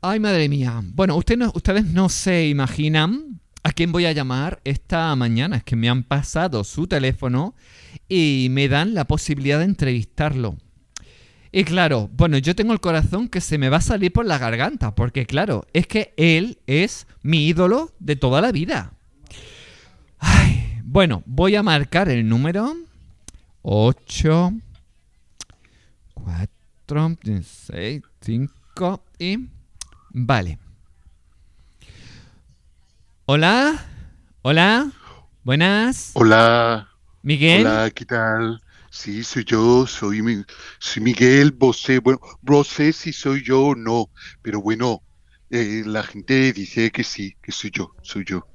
Ay, madre mía. Bueno, usted no- ustedes no se imaginan a quién voy a llamar esta mañana. Es que me han pasado su teléfono y me dan la posibilidad de entrevistarlo. Y claro, bueno, yo tengo el corazón que se me va a salir por la garganta, porque claro, es que él es mi ídolo de toda la vida. Ay, bueno, voy a marcar el número 8, 4, 6, 5 y... Vale. Hola, hola, buenas, Hola, Miguel. hola, ¿qué tal? Sí, soy yo, soy, Mi- soy Miguel Bosé. Bueno, no sé si soy yo o no, pero bueno, eh, la gente dice que sí, que soy yo, soy yo.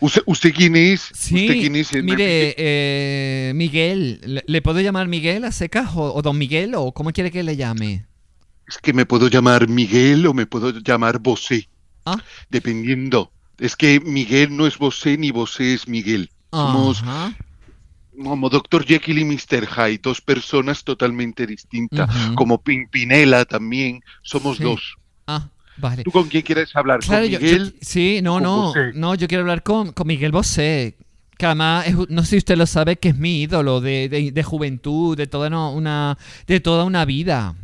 ¿Usted, usted quién es? Sí, ¿Usted quién es? Me mire, eh, Miguel, ¿le, le puedo llamar Miguel a secas o, o don Miguel o cómo quiere que le llame? Es que me puedo llamar Miguel o me puedo llamar Bosé, Ah, dependiendo. Es que Miguel no es Bosé ni Bosé es Miguel. Somos ajá, como Dr. Jekyll y Mr. Hyde, dos personas totalmente distintas. Como Pimpinela también, somos Sí. dos. ah, vale. ¿Tú con quién quieres hablar? Claro, ¿Con yo, yo- Miguel? sí, no, no, Bosé? no, yo quiero hablar con, con Miguel Bosé, que además, es no sé si usted lo sabe, que es mi ídolo de, de- de juventud, de toda no- una, de toda una vida.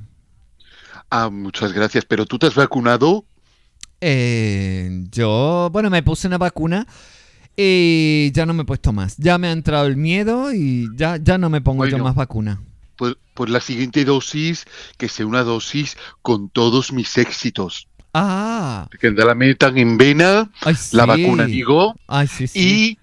Ah, muchas gracias. ¿Pero tú te has vacunado? Eh, yo, bueno, me puse una vacuna y ya no me he puesto más. Ya me ha entrado el miedo y ya, ya no me pongo yo más vacuna. Pues, pues la siguiente dosis, que sea una dosis con todos mis éxitos. Ah, Que la metan en vena, ay, la vacuna digo, Ay, sí, sí.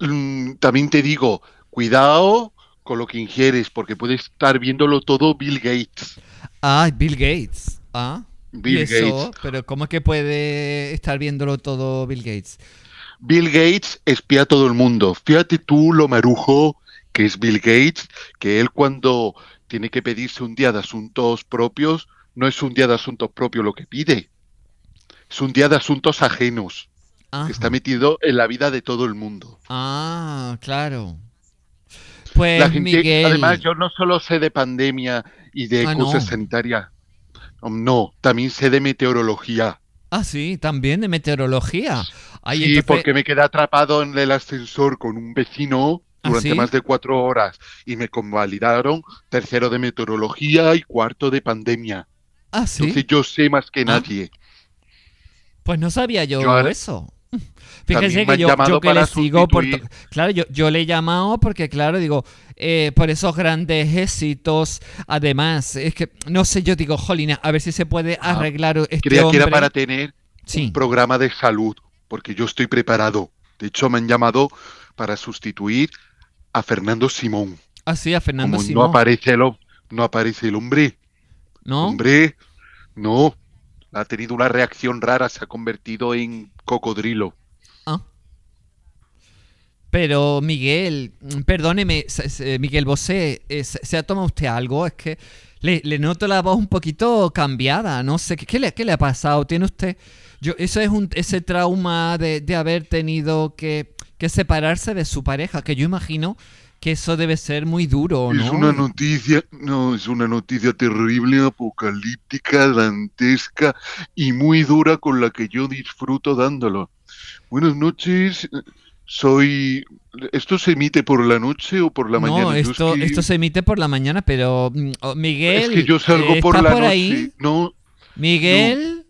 y mm, también te digo, cuidado con lo que ingieres, porque puede estar viéndolo todo Bill Gates. Ah, Bill Gates. Ah. ¿Y Bill eso? Gates. Pero ¿cómo es que puede estar viéndolo todo Bill Gates? Bill Gates espía a todo el mundo. Fíjate tú lo marujo que es Bill Gates, que él cuando tiene que pedirse un día de asuntos propios, no es un día de asuntos propios lo que pide, es un día de asuntos ajenos, Ajá. que está metido en la vida de todo el mundo. Ah, claro. Pues La gente, Miguel. además, yo no solo sé de pandemia y de Ah, cosas no. sanitarias, no, también sé de meteorología. Ah, sí, también de meteorología. Ay, Sí, entonces- porque me quedé atrapado en el ascensor con un vecino ¿Ah, durante sí? más de cuatro horas y me convalidaron tercero de meteorología y cuarto de pandemia. Ah, sí. Entonces yo sé más que Ah. nadie. Pues no sabía yo, Yo ahora- eso. Me que yo, yo que le sigo por... Claro, yo, yo le he llamado porque, claro, digo, eh, por esos grandes éxitos, además, es que, no sé, yo digo, jolina, a ver si se puede Ah, arreglar este Creía que era para tener Sí. un programa de salud, porque yo estoy preparado. De hecho, me han llamado para sustituir a Fernando Simón. Ah, sí, a Fernando Como no Simón, aparece el, no aparece el hombre. ¿no? Hombre, no. Ha tenido una reacción rara, se ha convertido en cocodrilo. Ah. Pero Miguel, perdóneme, Miguel Bosé, eh, ¿se, ha tomado usted algo? Es que le, noto la voz un poquito cambiada, no sé, ¿qué, qué le, qué le ha pasado? ¿Tiene usted...? Yo, eso es un, ese trauma de, de haber tenido que, que separarse de su pareja, que yo imagino que eso debe ser muy duro, ¿no? Es una noticia, no, es una noticia terrible, apocalíptica, dantesca y muy dura con la que yo disfruto dándolo. Buenas noches, soy... ¿Esto se emite por la noche o por la no, mañana? Es esto, que- esto se emite por la mañana, pero oh, Miguel, Es que yo salgo eh, por ¿está la por noche. ahí? No, Miguel,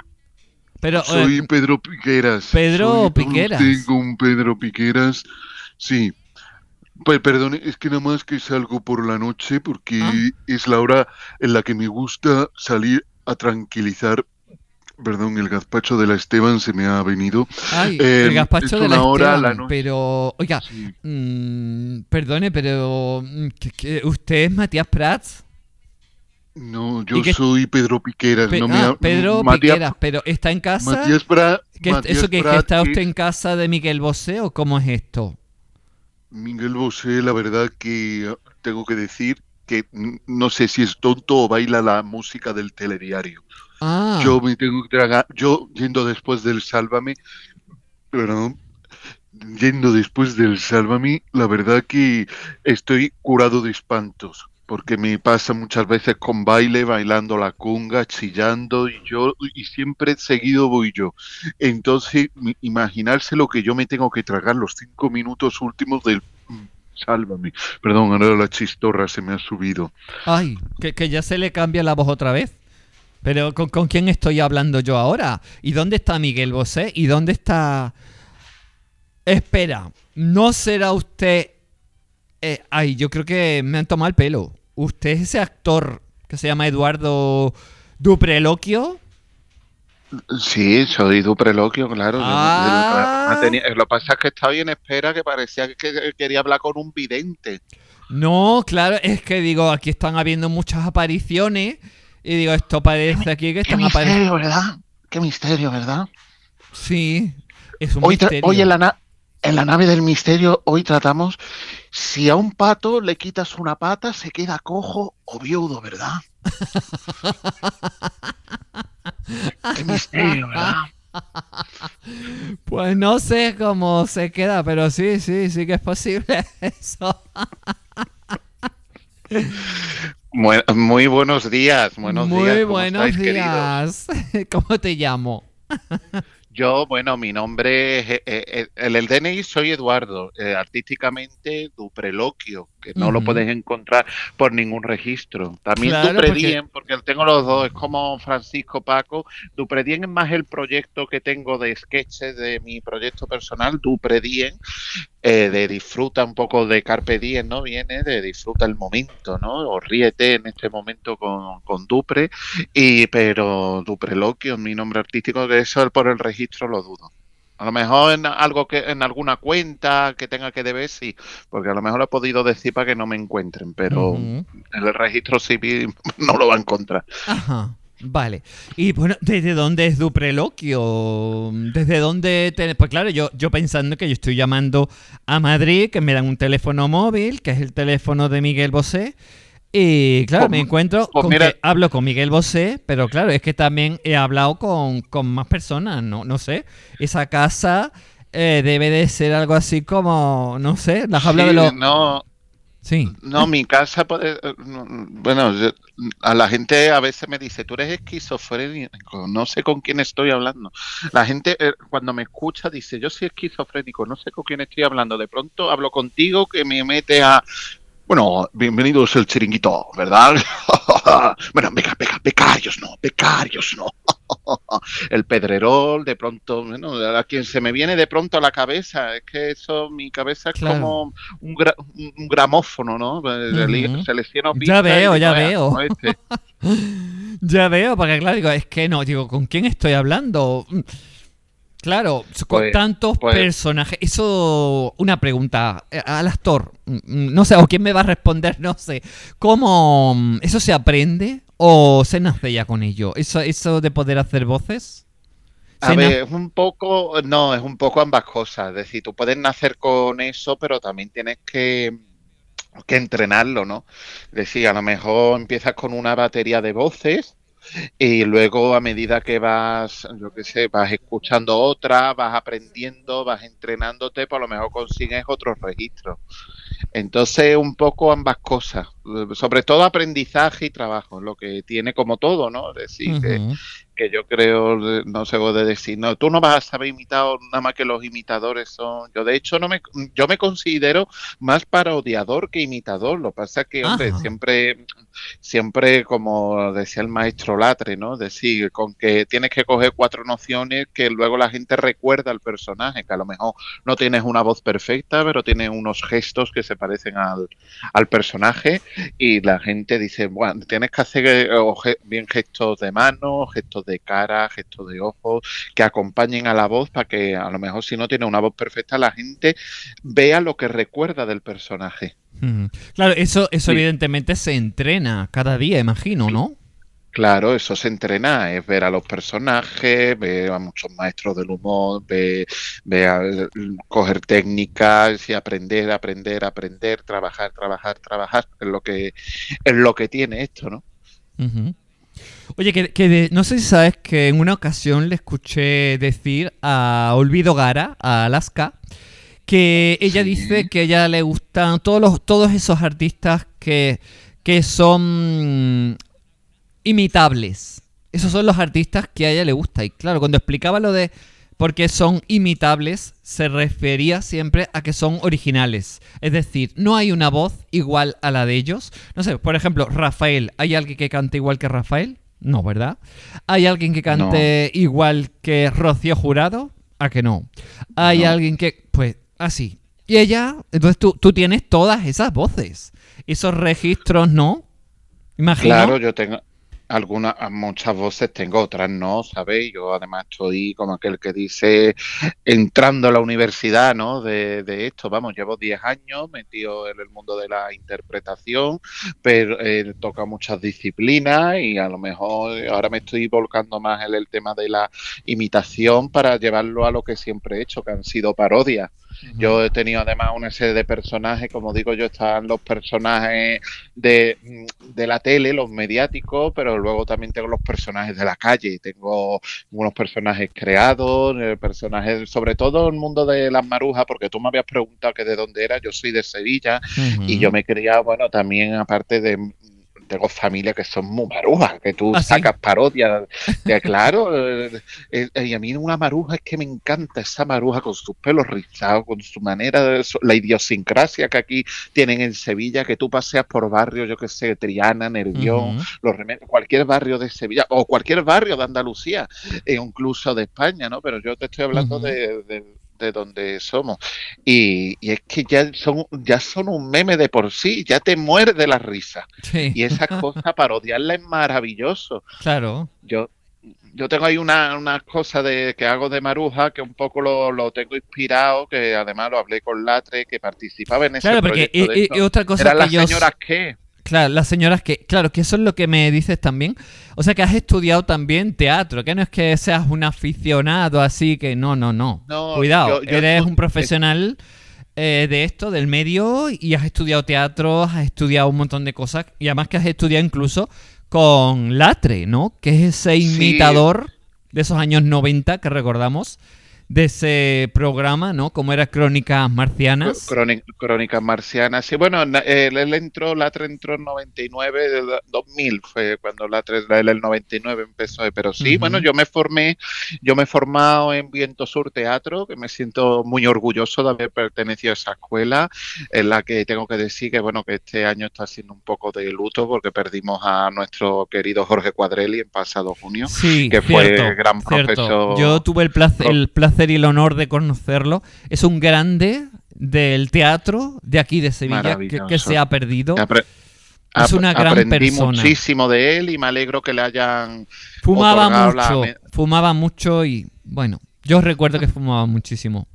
pero soy eh, Pedro Piqueras. Pedro Soy- Piqueras. Tengo un Pedro Piqueras. Sí. Pues perdone, es que nada más que salgo por la noche porque Ah. es la hora en la que me gusta salir a tranquilizar. Perdón, el gazpacho de la Esteban se me ha venido. ay, eh, el gazpacho de la Esteban, la noche. pero oiga, Sí. mm, perdone, pero mm, ¿qué- qué- ¿usted es Matías Prats? No, yo ¿Y qué- soy Pedro Piqueras. Pe- no ah, ha- Pedro Matías- Piqueras, pero ¿está en casa? Matías Prat. ¿Qué- Matías ¿Eso que, está usted es- en casa de Miguel Bosé o cómo es esto? Miguel Bosé, la verdad que ah, tengo que decir que no sé si es tonto o baila la música del telediario. Ah, Yo me tengo que tragar, yo yendo después del Sálvame, perdón, yendo después del Sálvame, la verdad que estoy curado de espantos. Porque me pasa muchas veces con baile, bailando la cunga, chillando, y yo, y siempre seguido voy yo. Entonces, imaginarse lo que yo me tengo que tragar los cinco minutos últimos del mm, sálvame. Perdón, ahora la chistorra se me ha subido. Ay, que, que ya se le cambia la voz otra vez. Pero ¿con, ¿con, quién estoy hablando yo ahora? ¿Y dónde está Miguel Bosé? ¿Y dónde está... Espera, ¿no será usted... Eh, ay, yo creo que me han tomado el pelo. ¿Usted es ese actor que se llama Eduardo Dupreloquio? Sí, soy Dupreloquio, claro. Ah. Lo que pasa es que estaba en espera que parecía que quería hablar con un vidente. No, claro, es que digo, aquí están habiendo muchas apariciones y digo, esto parece aquí que están apareciendo. Qué misterio, ¿verdad? Qué misterio, ¿verdad? Sí, es un hoy misterio. Hoy en la, en la nave del misterio, hoy tratamos si a un pato le quitas una pata, se queda cojo o viudo, ¿verdad? Qué misterio, ¿verdad? Pues no sé cómo se queda, pero sí, sí, sí que es posible eso. Muy, buenos días, buenos Muy días. buenos días. ¿Cómo te llamo? Yo, bueno, mi nombre es, eh, eh, el, el, DNI soy Eduardo, eh, artísticamente Dupreloquio, que no lo puedes encontrar por ningún registro. También Dupredien, porque... porque... tengo los dos, es como Francisco Paco. Dupredien es más el proyecto que tengo de sketches de mi proyecto personal, Dupredien, de disfruta un poco de Carpe Diem, ¿no? Viene de disfruta el momento, ¿no? O ríete en este momento con, con Dupre, y, pero Dupreloquio es mi nombre artístico, que eso por el registro lo dudo. A lo mejor en algo que en alguna cuenta que tenga que deber sí, porque a lo mejor he podido decir para que no me encuentren, pero en el registro civil no lo va a encontrar. Ajá. Vale. Y bueno, ¿desde dónde es Dupreloquio? ¿Desde dónde? Te... Pues claro, yo, yo pensando que yo estoy llamando a Madrid, que me dan un teléfono móvil, que es el teléfono de Miguel Bosé, y claro, me encuentro con que hablo con Miguel Bosé, pero claro, es que también he hablado con, más personas, no, no sé. Esa casa eh, debe de ser algo así como, no sé, las habla de los... No, No, mi casa puede... Bueno, a la gente a veces me dice, tú eres esquizofrénico, no sé con quién estoy hablando. La gente eh, cuando me escucha dice, yo soy esquizofrénico, no sé con quién estoy hablando. De pronto hablo contigo que me mete a bueno, bienvenidos el chiringuito, ¿verdad? bueno, becarios no, becarios no. el pedrerol, de pronto, bueno, a quien se me viene de pronto a la cabeza, es que eso, mi cabeza es como un, gramófono, ¿no? Ya veo, ya veo. Este. ya veo, porque claro, digo, es que no, digo, ¿con quién estoy hablando? Claro, con pues, tantos pues personajes. Eso, una pregunta eh, al actor. Mm, mm, no sé, o quién me va a responder, no sé. ¿Cómo mm, eso se aprende o se nace ya con ello? Eso, eso de poder hacer voces. A ver, es un poco, no, es un poco ambas cosas. Es decir, tú puedes nacer con eso, pero también tienes que, que entrenarlo, ¿no? Es decir, a lo mejor empiezas con una batería de voces y luego a medida que vas, yo qué sé, vas escuchando otra, vas aprendiendo, vas entrenándote, por lo mejor consigues otros registros. Entonces, un poco ambas cosas, sobre todo aprendizaje y trabajo, lo que tiene como todo, ¿no? Es decir, que, yo creo, no sé de decir, no, tú no vas a saber imitar nada más que los imitadores son. Yo, de hecho, no me, yo me considero más parodiador que imitador. Lo que pasa es que, hombre, siempre, siempre, como decía el maestro Latre, ¿no? Decir, con que tienes que coger cuatro nociones que luego la gente recuerda al personaje, que a lo mejor no tienes una voz perfecta, pero tienes unos gestos que se parecen al, al personaje y la gente dice, bueno, tienes que hacer eh, bien gestos de mano, gestos de cara, gestos de ojos, que acompañen a la voz para que a lo mejor si no tiene una voz perfecta la gente vea lo que recuerda del personaje. Claro, eso, eso evidentemente se entrena cada día, imagino, ¿no? Claro, eso se entrena, es ver a los personajes, ver a muchos maestros del humor, ver, coger técnicas y aprender, aprender, aprender, trabajar, trabajar, trabajar, es lo que, es lo que tiene esto, ¿no? Oye, que, no sé si sabes que en una ocasión le escuché decir a Olvido Gara, a Alaska, que ella dice que a ella le gustan todos los, todos esos artistas que que son imitables. Esos son los artistas que a ella le gusta. Y claro, cuando explicaba lo de por qué son imitables, se refería siempre a que son originales. Es decir, no hay una voz igual a la de ellos. No sé, por ejemplo, Rafael. ¿Hay alguien que cante igual que Rafael? No, ¿verdad? ¿Hay alguien que cante igual que Rocío Jurado? ¿A que no? ¿Hay alguien que... Pues así. Y ella, entonces tú, tú tienes todas esas voces. Esos registros, ¿no? Imagino. Claro, yo tengo, algunas, muchas voces tengo, otras no, ¿sabéis? Yo además estoy como aquel que dice entrando a la universidad, ¿no? De, esto, vamos, llevo 10 años metido en el mundo de la interpretación, pero eh, toca muchas disciplinas y a lo mejor ahora me estoy volcando más en el tema de la imitación para llevarlo a lo que siempre he hecho, que han sido parodias. Yo he tenido además una serie de personajes, como digo yo, están los personajes de, de la tele, los mediáticos, pero luego también tengo los personajes de la calle, tengo unos personajes creados, eh, personajes, sobre todo el mundo de las marujas, porque tú me habías preguntado que de dónde era, yo soy de Sevilla y yo me quería, bueno, también aparte de tengo familia que son muy marujas, que tú ¿Ah, sacas parodias. De, claro, eh, eh, y a mí una maruja es que me encanta esa maruja con sus pelos rizados, con su manera, de, la idiosincrasia que aquí tienen en Sevilla, que tú paseas por barrios, yo que sé, Triana, Nervión, los cualquier barrio de Sevilla, o cualquier barrio de Andalucía, e incluso de España, ¿no? Pero yo te estoy hablando de, de donde somos. Y, es que ya son, ya son un meme de por sí, ya te muerde la risa. Y esa cosa, parodiarla es maravilloso. Claro. Yo, yo tengo ahí una, una cosa de, que hago de Maruja que un poco lo, lo, tengo inspirado, que además lo hablé con Latre, que participaba en ese claro, Porque, y, otra cosa Eran las señoras que Claro, las señoras que, claro, que eso es lo que me dices también. O sea, que has estudiado también teatro, que no es que seas un aficionado así, que no, no, no. Cuidado, eres un profesional eh, de esto, del medio, y has estudiado teatro, has estudiado un montón de cosas, y además que has estudiado incluso con Latre, ¿no? Que es ese imitador de esos años 90 que recordamos de ese programa, ¿no? Como era Crónicas Marcianas. Crónicas Marcianas, sí, bueno, él, entró, Latre entró en 99, 2000 fue cuando Latre, él el 99 empezó, pero sí, bueno, yo me formé, yo me he formado en Viento Sur Teatro, que me siento muy orgulloso de haber pertenecido a esa escuela, en la que tengo que decir que, bueno, que este año está siendo un poco de luto porque perdimos a nuestro querido Jorge Cuadrelli en pasado junio, que fue gran profesor. Yo tuve el placer, el placer y el honor de conocerlo. Es un grande del teatro de aquí de Sevilla que, se ha perdido. es una gran aprendí muchísimo de él y me alegro que le hayan fumaba mucho, fumaba mucho y bueno, yo recuerdo que fumaba muchísimo.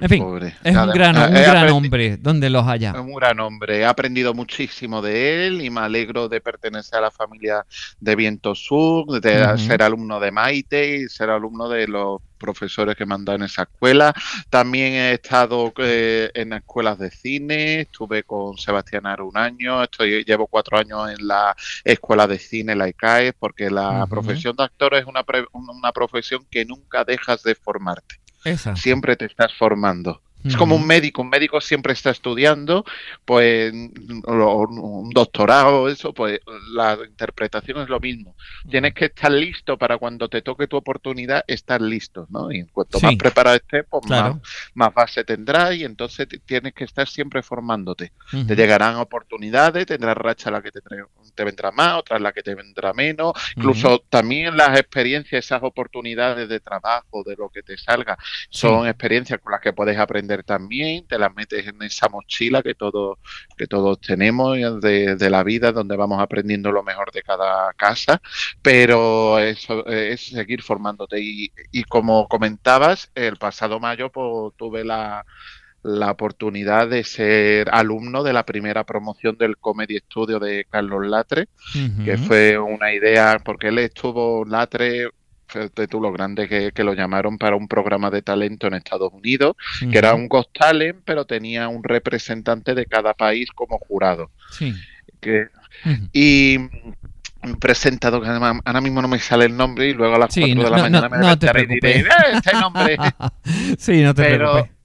En fin, es un gran, un gran hombre, donde los haya. Es un gran hombre, he aprendido muchísimo de él y me alegro de pertenecer a la familia de Viento Sur, de ser alumno de Maite y ser alumno de los profesores que me han dado en esa escuela. También he estado eh, en escuelas de cine, estuve con Sebastián Aro un año, estoy, llevo cuatro años en la escuela de cine, la ICAE, porque la profesión de actor es una, una profesión que nunca dejas de formarte. Siempre te estás formando. Es como un médico, un médico siempre está estudiando, pues un doctorado, eso, pues la interpretación es lo mismo. Tienes que estar listo para cuando te toque tu oportunidad, estar listo, ¿no? Y cuanto más preparado estés, pues más, base tendrás y entonces tienes que estar siempre formándote. Te llegarán oportunidades, tendrás racha la que te, te vendrá más, otras la que te vendrá menos, incluso también las experiencias, esas oportunidades de trabajo, de lo que te salga, son experiencias con las que puedes aprender también, te las metes en esa mochila que todos, que todos tenemos de, la vida, donde vamos aprendiendo lo mejor de cada casa, pero eso es seguir formándote. Y, y como comentabas, el pasado mayo pues, tuve la, la oportunidad de ser alumno de la primera promoción del Comedy Studio de Carlos Latre, que fue una idea, porque él estuvo, Latre de tú lo grande que, lo llamaron para un programa de talento en Estados Unidos, que era un Ghost Talent, pero tenía un representante de cada país como jurado. Sí. Y un presentador que ahora mismo no me sale el nombre y luego a las 4 de la mañana me no, y diré, ¡Eh, este nombre! sí, no te preocupes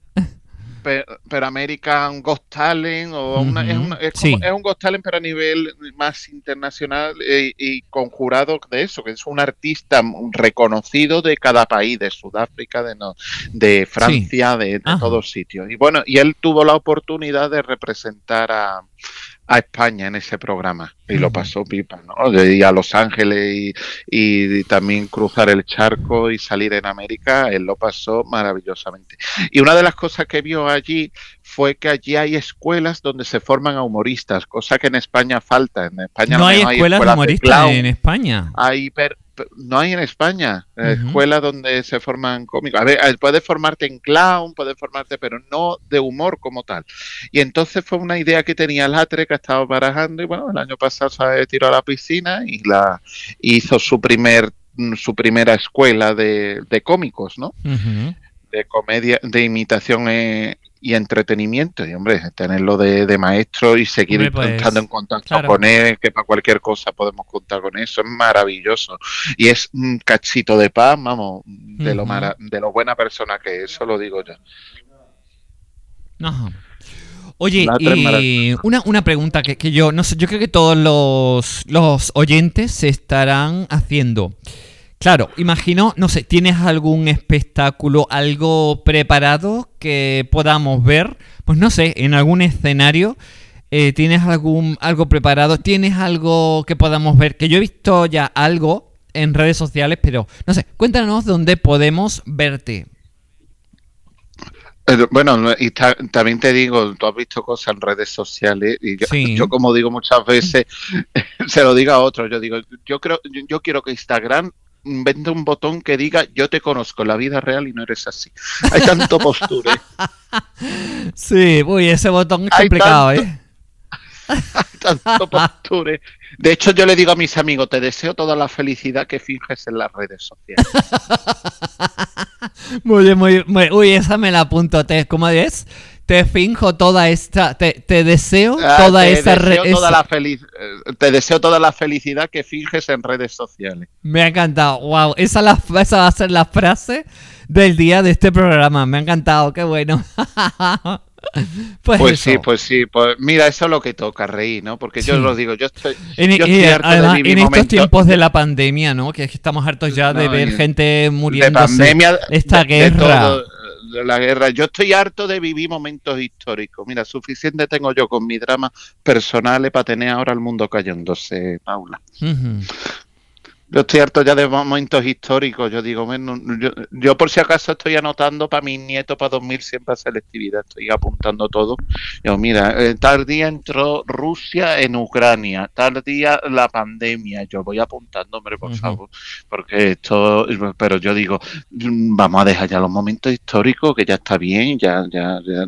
pero American Ghost Talent o una, es, una, es, Sí. como- es un Ghost Talent pero a nivel más internacional eh, y con jurado de eso, que es un artista reconocido de cada país, de Sudáfrica, de, no- de Francia, de, de todos sitios. Y bueno, y él tuvo la oportunidad de representar a, a España en ese programa y lo pasó pipa, ¿no? De ir a Los Ángeles y, y también cruzar el charco y salir en América, él lo pasó maravillosamente. Y una de las cosas que vio allí fue que allí hay escuelas donde se forman a humoristas, cosa que en España falta. En España No hay escuelas de de humoristas clown, en España. hay per- no hay en España Ujú. escuelas donde se forman cómicos. A ver, eh, puedes formarte en clown, puedes formarte, pero no de humor como tal. Y entonces fue una idea que tenía Latre que estaba barajando y bueno, el año pasado se tiró a la piscina y la hizo su primer su primera escuela de, de cómicos, ¿no? De comedia, de imitación eh, y entretenimiento. Y hombre, tenerlo de, de maestro y seguir Hombre, pues, estando en contacto claro. con él, que para cualquier cosa podemos contar con eso, es maravilloso. Y es un cachito de paz, vamos, de lo mara- de lo buena persona que es, eso lo digo yo. Ajá. Oye, maravillas. una, una pregunta que, que yo, no sé, yo creo que todos los, los oyentes se estarán haciendo. Claro, imagino, no sé, ¿tienes algún espectáculo, algo preparado que podamos ver? Pues no sé, en algún escenario. eh, ¿Tienes algún algo preparado? ¿Tienes algo que podamos ver? Que yo he visto ya algo en redes sociales, pero no sé, cuéntanos dónde podemos verte. Eh, Bueno, no, y ta- también te digo, tú has visto cosas en redes sociales y yo, Sí. yo como digo muchas veces, se lo digo a otros, yo digo, yo creo, yo, yo quiero que Instagram venda un botón que diga yo te conozco en la vida real y no eres así. Hay tanto posture, Sí, uy, ese botón es Hay complicado, tanto- ¿eh? tanto posture. De hecho, yo le digo a mis amigos, te deseo toda la felicidad que finges en las redes sociales. Muy bien, muy, muy- Uy, esa me la apunto. ¿Cómo es? Te finjo toda esta. Te, te deseo Ah, toda te esa. deseo toda esa- la feliz- eh, te deseo toda la felicidad que finges en redes sociales. Me ha encantado. Wow, esa, la, esa va a ser la frase del día de este programa. Me ha encantado, qué bueno. pues, Pues sí, pues sí, pues mira, eso es lo que toca, reír, ¿no? Porque yo Sí. lo digo, yo estoy, En, yo y, harto de vivir en estos tiempos de la pandemia, ¿no? Que es que estamos hartos ya de No, ver gente de muriéndose. pandemia, esta de- de guerra. todo, de la guerra. Yo estoy harto de vivir momentos históricos. Mira, suficiente tengo yo con mis dramas personales para tener ahora el mundo callándose, Paula. Yo estoy harto ya de momentos históricos. Yo digo, bueno, yo, yo por si acaso estoy anotando para mis nietos para 2000 siempre selectividad. Estoy apuntando todo. Yo, mira, eh, tal día entró Rusia en Ucrania, tal día la pandemia. Yo voy apuntando, hombre, por favor. Porque esto, pero yo digo, vamos a dejar ya los momentos históricos, que ya está bien, ya, ya, ya.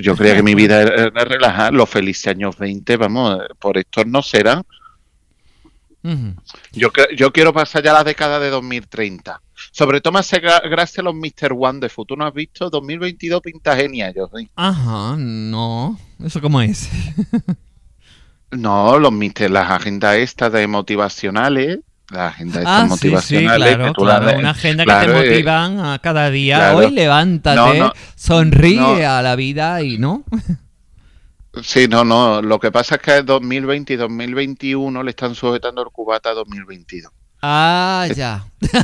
Yo creía que mi vida era, relajar. Los felices años 20, vamos, por estos no serán. Ujú. Yo, yo quiero pasar ya la década de 2030. Sobre todo más gra- gracias a los Mr. Wonderful. ¿Tú no has visto? 2022 pinta genial, yo sí. Ajá, no. ¿Eso cómo es? No, los Mr. las agendas estas de motivacionales, las agendas estas Ah, sí, sí, motivacionales claro, que tú claro, una agenda claro, que te eh, motivan a cada día. Hoy levántate, No, no, sonríe no. a la vida y no. Sí, no, no. Lo que pasa es que 2020 y 2021 le están sujetando el cubata a 2022. Ah, ya.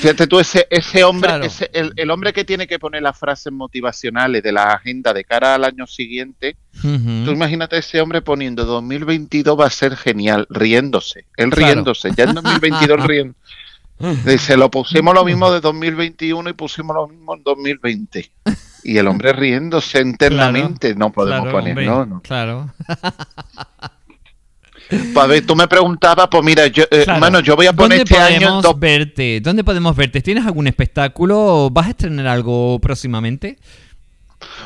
Fíjate tú, ese, ese hombre, Claro. ese- el, el hombre que tiene que poner las frases motivacionales de la agenda de cara al año siguiente. Tú imagínate ese hombre poniendo 2022 va a ser genial, riéndose, él Claro. riéndose, ya en 2022 riendo. Se lo pusimos lo mismo de 2021 y pusimos lo mismo en 2020. Y el hombre riéndose internamente, no podemos Claro, poner, hombre, ¿no? no. Claro. Pues, a ver, tú me preguntabas, pues mira, yo, eh, Claro. mano, yo voy a poner ¿Dónde este año podemos dos verte? ¿Dónde podemos verte? ¿Tienes algún espectáculo? ¿Vas a estrenar algo próximamente?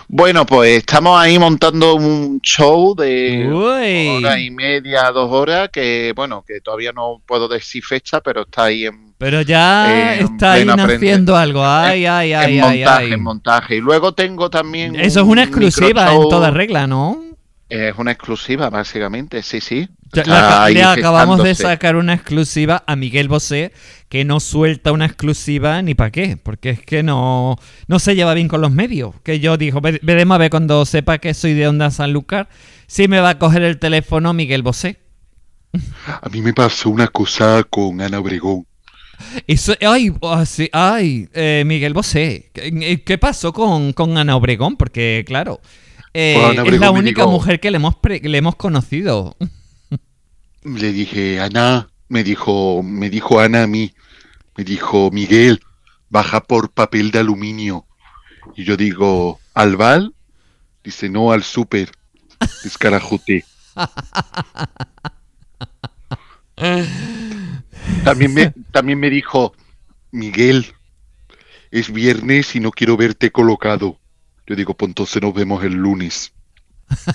Bueno, pues estamos ahí montando un show de Uy. hora y media, dos horas, que bueno, que todavía no puedo decir fecha, pero está ahí en, Pero ya Eh, está ahí naciendo algo. Ay, ay, ay, en ay, montaje, ay. en montaje. Y luego tengo también Eso es un una exclusiva microshow. en toda regla, ¿no? Es una exclusiva, básicamente, sí, sí. Ya, le, acabamos de sacar una exclusiva a Miguel Bosé, que no suelta una exclusiva ni para qué, porque es que no, no se lleva bien con los medios. Que yo dijo, "Ve- veremos a ver cuando sepa que soy de Onda Sanlúcar, si me va a coger el teléfono Miguel Bosé. A mí me pasó una cosa con Ana Obregón. Eso, ay, sí, ay, eh, Miguel Bosé, ¿qué, qué pasó con, con Ana Obregón? Porque, claro, eh, es la única dijo- mujer que le hemos, pre- le hemos conocido. Le dije, Ana, me dijo, me dijo Ana a mí, me dijo, Miguel, baja por papel de aluminio. Y yo digo, ¿al Val? Dice, no, al súper. Descarajote. También me, también me dijo, Miguel, es viernes y no quiero verte colocado. Yo digo, pues entonces nos vemos el lunes.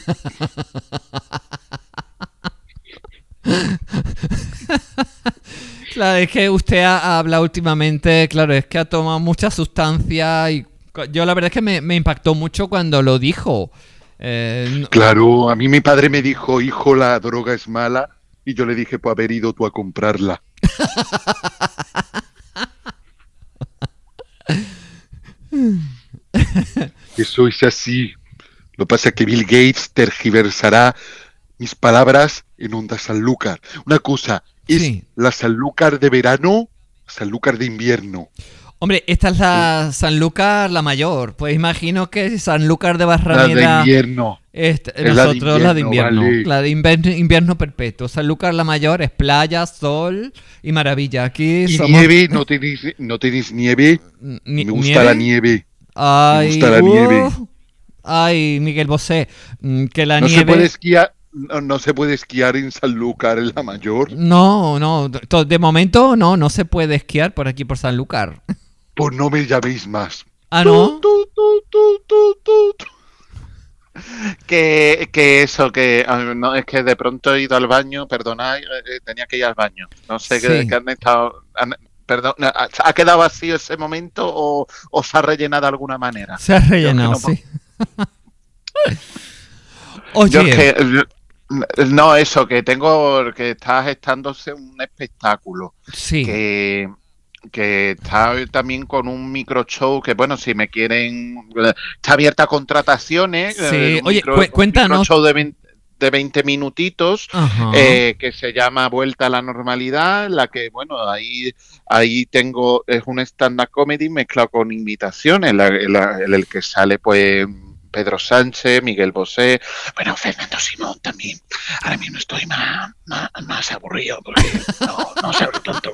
Claro, es que usted ha, ha hablado últimamente, claro, es que ha tomado mucha sustancia y yo la verdad es que me, me impactó mucho cuando lo dijo. Eh, Claro, a mí mi padre me dijo, hijo, la droga es mala. Y yo le dije, pues haber ido tú a comprarla. Eso es así. Lo que pasa es que Bill Gates tergiversará mis palabras en Onda Sanlúcar. Una cosa, ¿es Sí. la Sanlúcar de verano? Sanlúcar de invierno. Hombre, esta es la Sanlúcar la mayor, pues imagino que Sanlúcar de La de Barrameda invierno. es, Es la de nosotros la de invierno, vale. la de invierno, invierno perpetuo. Sanlúcar la mayor es playa, sol y maravilla. Aquí Y somos nieve, ¿no tenéis, no tenéis nieve? ni- Me gusta la nieve. Ay, gusta la nieve. Ay, Miguel Bosé, mm, que la No se nieve. puede esquiar, no, no se puede esquiar en Sanlúcar en la mayor. No, no, de momento no, no se puede esquiar por aquí por Sanlúcar. Pues no me llaméis más. Ah, no. Tu, tu, tu. Que, que eso, que ah, no, es que de pronto he ido al baño, perdonad, eh, eh, tenía que ir al baño. No sé Sí. qué, qué han estado. han- perdón, ¿ha quedado vacío ese momento o, o se ha rellenado de alguna manera? Se ha rellenado, no sí. Oye, Yo es que. eh, No, eso, que tengo. que está gestándose un espectáculo. sí. que, que está también con un micro show que bueno si me quieren eh, está abierta a contrataciones Sí, eh, un oye, micro- cu- un cuéntanos. micro show de 20, de 20 minutitos eh, que se llama Vuelta a la Normalidad, en la que, bueno, ahí, ahí tengo, es un stand-up comedy mezclado con invitaciones, en, la- la- en el que sale, pues, Pedro Sánchez, Miguel Bosé, bueno, Fernando Simón también. Ahora mismo estoy más, más, más aburrido porque no, no se abre tanto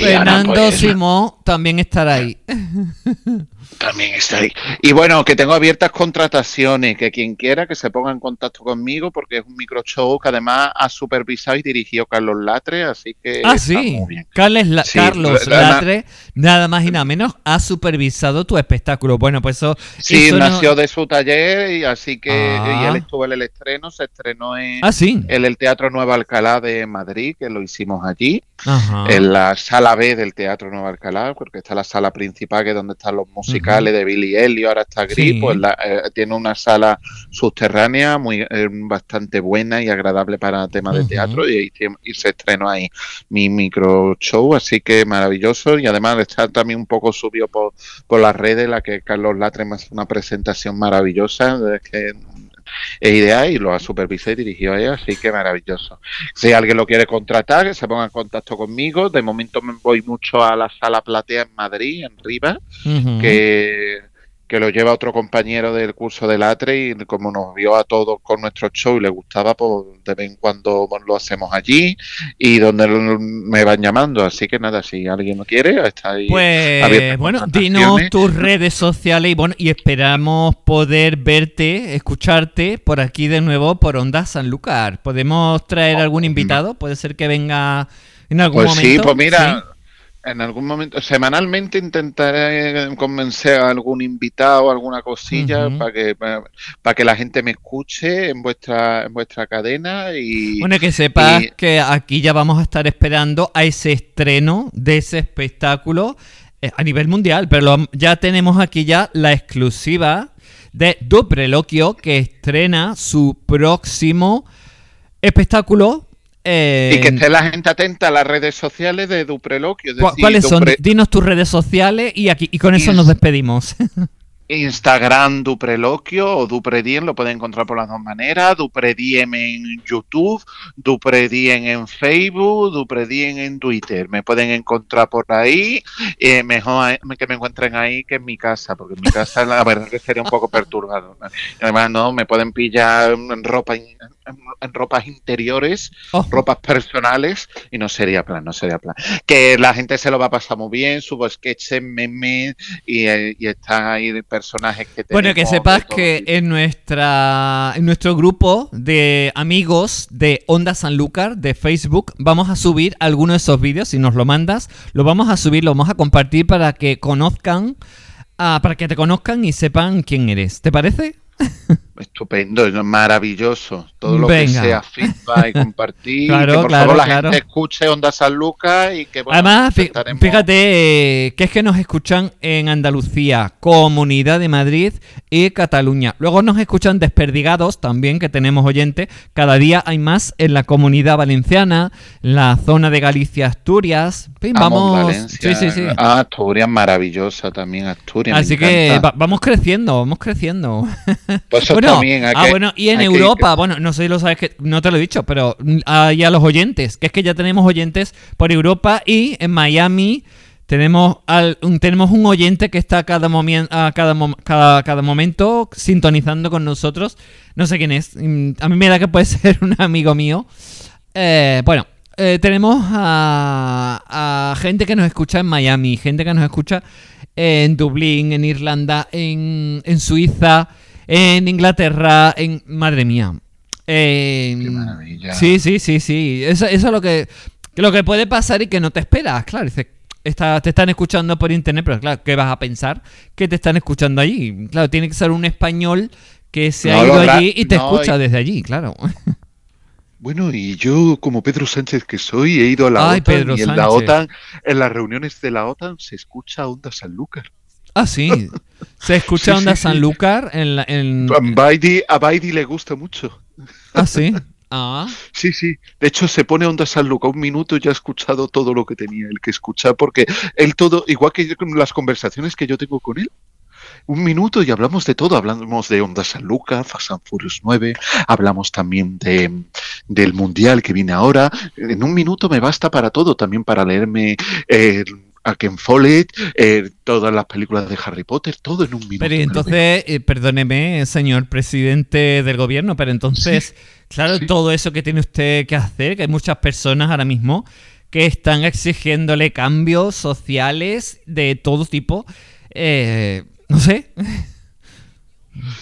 Fernando pues, Simón también estará ahí. también está ahí. Y bueno, que tengo abiertas contrataciones, que quien quiera que se ponga en contacto conmigo, porque es un micro show que además ha supervisado y dirigido Carlos Latre, así que Ah, sí. muy bien. Carles La- Sí, Carlos la- la- Latre, nada más y nada menos, ha supervisado tu espectáculo. Bueno, pues eso. Sí, eso no- nació de su taller y así que Ah. y él estuvo en el estreno, se estrenó en, Ah, sí. en el Teatro Nueva Alcalá de Madrid, que lo hicimos allí, Ajá. en la sala B del Teatro Nueva Alcalá, porque está la sala principal, que es donde están los musicales de Billy Elliot, ahora está Gris, Sí. pues la- eh, tiene una sala subterránea muy eh, bastante buena y agradable para temas de teatro y, y se estrenó ahí mi micro show, así que maravilloso y además está también un poco subido por, por las redes, la que Carlos Latre me hace una presentación maravillosa, es que es ideal y lo ha supervisado y dirigido a ella, así que maravilloso. Si alguien lo quiere contratar, que se ponga en contacto conmigo. De momento me voy mucho a la sala platea en Madrid, en Rivas, que, que lo lleva otro compañero del curso de Latre y como nos vio a todos con nuestro show y le gustaba, pues de vez en cuando lo hacemos allí y donde me van llamando. Así que nada, si alguien lo quiere, está ahí. Pues bueno, dinos tus redes sociales y bueno, y esperamos poder verte, escucharte por aquí de nuevo por Onda Sanlúcar. ¿Podemos traer algún invitado? Puede ser que venga en algún Oh, Pues momento. sí, pues mira, en algún momento, semanalmente intentaré convencer a algún invitado, alguna cosilla, para que para que la gente me escuche en vuestra en vuestra cadena y Bueno, que sepas y- que aquí ya vamos a estar esperando a ese estreno de ese espectáculo eh, a nivel mundial, pero lo- ya tenemos aquí ya la exclusiva de Dupreloquio que estrena su próximo espectáculo. Y que esté la gente atenta a las redes sociales de Dupreloquio. ¿Cuáles son? Dinos tus redes sociales y aquí y con eso nos despedimos. Instagram Dupreloquio o Duprediem, lo pueden encontrar por las dos maneras. Duprediem en YouTube, Duprediem en Facebook, Duprediem en Twitter. Me pueden encontrar por ahí. Eh, mejor que me encuentren ahí que en mi casa, porque en mi casa la verdad que sería un poco perturbado. Además, no, me pueden pillar ropa en ropas interiores, oh. ropas personales, y no sería plan, no sería plan. Que la gente se lo va a pasar muy bien, subo sketches, memes, y, eh, y están ahí personajes que tenemos. Bueno, que sepas que en, nuestra, en nuestro grupo de amigos de Onda Sanlúcar de Facebook vamos a subir algunos de esos vídeos, si nos lo mandas, lo vamos a subir, lo vamos a compartir para que conozcan, ah, para que te conozcan y sepan quién eres. ¿Te parece? Estupendo, maravilloso. Todo lo que sea feedback y compartir. que por favor la gente escuche Onda San Lucas y que Además, fíjate eh, que es que nos escuchan en Andalucía, Comunidad de Madrid y Cataluña. Luego nos escuchan desperdigados también, que tenemos oyentes. Cada día hay más en la comunidad valenciana, la zona de Galicia, Asturias. vamos. Sí, sí, sí. Ah, Asturias maravillosa también, Asturias. Así que vamos creciendo, vamos creciendo. Pues ah, bueno, y en Europa, bueno, no sé si lo sabes, que no te lo he dicho, pero hay a los oyentes, que es que ya tenemos oyentes por Europa y en Miami tenemos al, un, tenemos un oyente que está cada, a cada, cada, momento sintonizando con nosotros. No sé quién es. Mm, a mí me da que puede ser un amigo mío. Eh, bueno, eh, tenemos a, a, gente que nos escucha en Miami, gente que nos escucha en Dublín, en Irlanda, en, en Suiza, en Inglaterra, en... Madre mía. Qué maravilla. Sí, sí, sí, sí. Eso, eso es lo que, lo que puede pasar y que no te esperas. Claro, dices, te están escuchando por internet, pero claro, ¿qué vas a pensar? Que te están escuchando allí. Claro, tiene que ser un español que se ha ido allí y te escucha desde allí, claro. Bueno, y yo como Pedro Sánchez que soy, he ido a la OTAN y en la OTAN, en las reuniones de la OTAN se escucha Onda Sanlúcar. Ah, sí. Se escucha Onda Sanlúcar en, la, en... A Baidi le gusta mucho. Ah, sí. Ah. Sí, sí. De hecho, se pone Onda Sanlúcar un minuto y ya ha escuchado todo lo que tenía el que escuchar, porque él todo, igual que las conversaciones que yo tengo con él, un minuto y hablamos de todo. Hablamos de Onda Sanlúcar, Fast and Furious 9, hablamos también de, del Mundial que viene ahora. En un minuto me basta para todo, también para leerme eh, a Ken Follett, eh, todas las películas de Harry Potter, todo en un minuto. Pero entonces, eh, perdóneme, señor presidente del gobierno, pero entonces, claro, todo eso que tiene usted que hacer, que hay muchas personas ahora mismo que están exigiéndole cambios sociales de todo tipo, eh, no sé.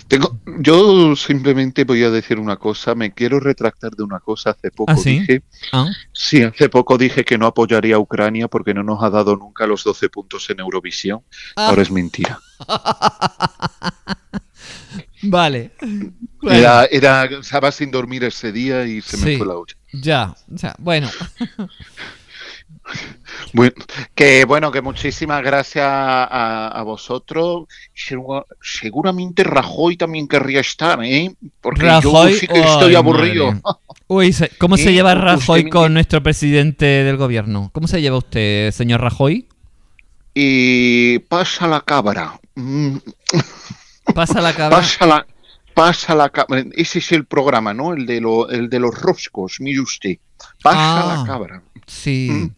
Tengo, yo simplemente voy a decir una cosa, me quiero retractar de una cosa. Hace poco ¿Ah, dije, ¿Ah? sí, hace poco dije que no apoyaría a Ucrania porque no nos ha dado nunca los 12 puntos en Eurovisión. Ah. Ahora es mentira. vale. Era, era, estaba sin dormir ese día y se me fue la olla. Ya, ya, bueno. Bueno, que bueno, que muchísimas gracias a, vosotros. Seguramente Rajoy también querría estar, ¿eh? Porque yo sí que estoy aburrido. Uy, ¿cómo se lleva Rajoy con nuestro presidente del gobierno? ¿Cómo se lleva usted, señor Rajoy? Y pasa la cabra. Mm. Pasa la cabra. Pasa la, pasa la cabra. Ese es el programa, ¿no? El de, lo, el de los roscos, mire usted. Pasa la ah, cabra. Sí. Mm.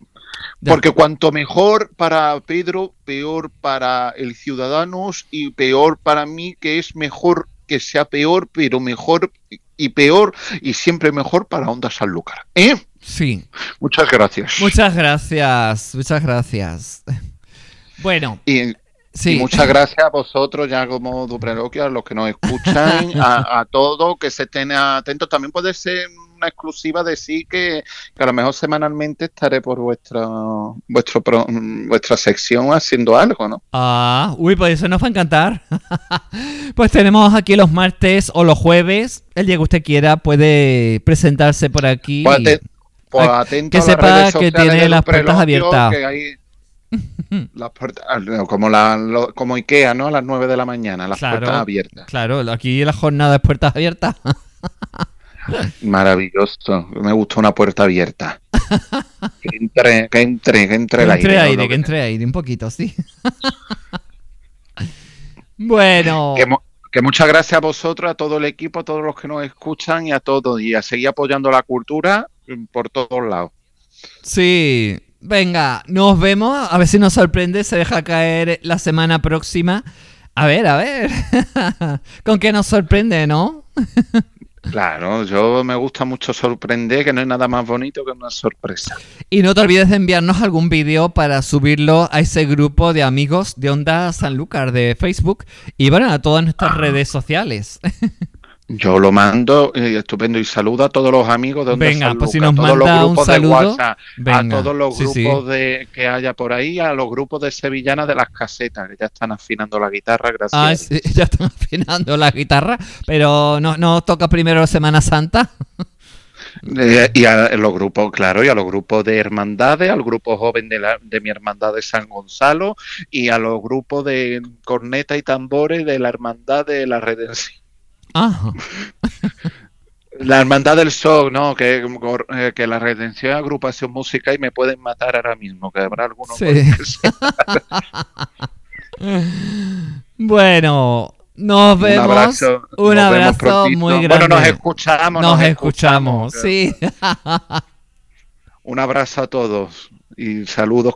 Porque cuanto mejor para Pedro, peor para el Ciudadanos y peor para mí, que es mejor que sea peor, pero mejor y peor y siempre mejor para Onda Sanlúcar. ¿Eh? Sí. Muchas gracias. Muchas gracias, muchas gracias. Bueno. Y, muchas gracias a vosotros, ya como Dupreloquia, a los que nos escuchan, a, a todos, que se estén atentos. También puede ser exclusiva de sí que, a lo mejor semanalmente estaré por vuestra vuestro vuestra sección haciendo algo, ¿no? Ah, uy, pues eso nos va a encantar. pues tenemos aquí los martes o los jueves. El día que usted quiera puede presentarse por aquí. Pues pues que sepa que tiene las puertas abiertas. las puertas, ah, como, la, como Ikea, ¿no? A las 9 de la mañana, las puertas abiertas. Claro, aquí la jornada es puertas abiertas. Maravilloso. Me gusta una puerta abierta. Que entre, que entre, que entre el que entre aire. aire, que entre aire, un poquito, sí. bueno, Que, que muchas gracias a vosotros, a todo el equipo, a todos los que nos escuchan y a todos. Y a seguir apoyando la cultura mm, por todos lados. sí. Venga, nos vemos. A ver si nos sorprende. Se deja caer la semana próxima. A ver, a ver. Con qué nos sorprende, ¿no? Claro, yo me gusta mucho sorprender, que no hay nada más bonito que una sorpresa. Y no te olvides de enviarnos algún vídeo para subirlo a ese grupo de amigos de Onda Sanlúcar de Facebook y bueno, a todas nuestras redes sociales. Yo lo mando, eh, estupendo, y saludo a todos los amigos de Onda Venga, San pues si nos a todos los manda un grupos de saludo, WhatsApp, venga, a todos los sí, sí. grupos de que haya por ahí, a los grupos de sevillanas de las casetas, que ya están afinando la guitarra, gracias. Ah, sí, ya están afinando la guitarra, pero no, no toca primero Semana Santa. Eh, y a los grupos, claro, y a los grupos de hermandades, al grupo joven de, la, de mi hermandad de San Gonzalo y a los grupos de corneta y tambores de la hermandad de la redención. Ah, La hermandad del SOC, ¿no? Que, eh, que la redención es agrupación musical y me pueden matar ahora mismo, que habrá algunos Sí. bueno, nos Un vemos. abrazo, Un nos vemos abrazo muy grande. Bueno, nos escuchamos. Nos escuchamos, sí. Un abrazo a todos y saludos.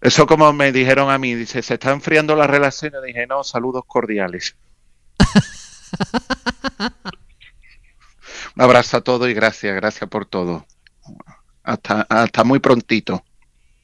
Eso como me dijeron a mí, dice, se está enfriando la relación. Yo dije, no, saludos cordiales. Un abrazo a todos y gracias, gracias por todo. Hasta, hasta muy prontito.